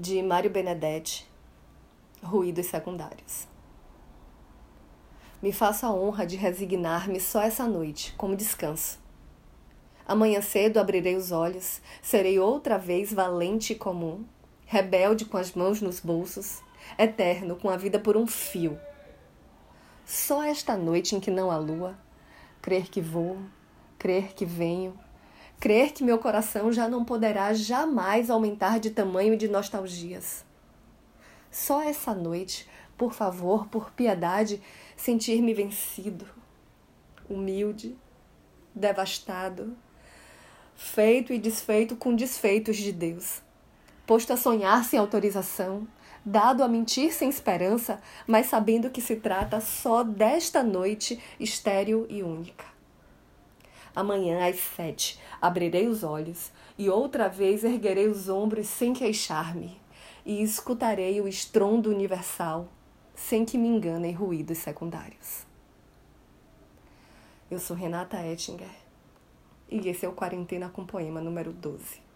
de Mário Benedetti, Ruídos Secundários. Me faço a honra de resignar-me só essa noite, como descanso. Amanhã cedo abrirei os olhos, serei outra vez valente e comum, rebelde com as mãos nos bolsos, eterno com a vida por um fio. Só esta noite em que não há lua, crer que vou, crer que venho, crer que meu coração já não poderá jamais aumentar de tamanho de nostalgias. Só essa noite, por favor, por piedade, sentir-me vencido, humilde, devastado, feito e desfeito com desfeitos de Deus, posto a sonhar sem autorização, dado a mentir sem esperança, mas sabendo que se trata só desta noite estéril e única. Amanhã às sete abrirei os olhos e outra vez erguerei os ombros sem queixar-me e escutarei o estrondo universal sem que me enganem ruídos secundários. Eu sou Renata Ettinger e esse é o Quarentena com Poema número 12.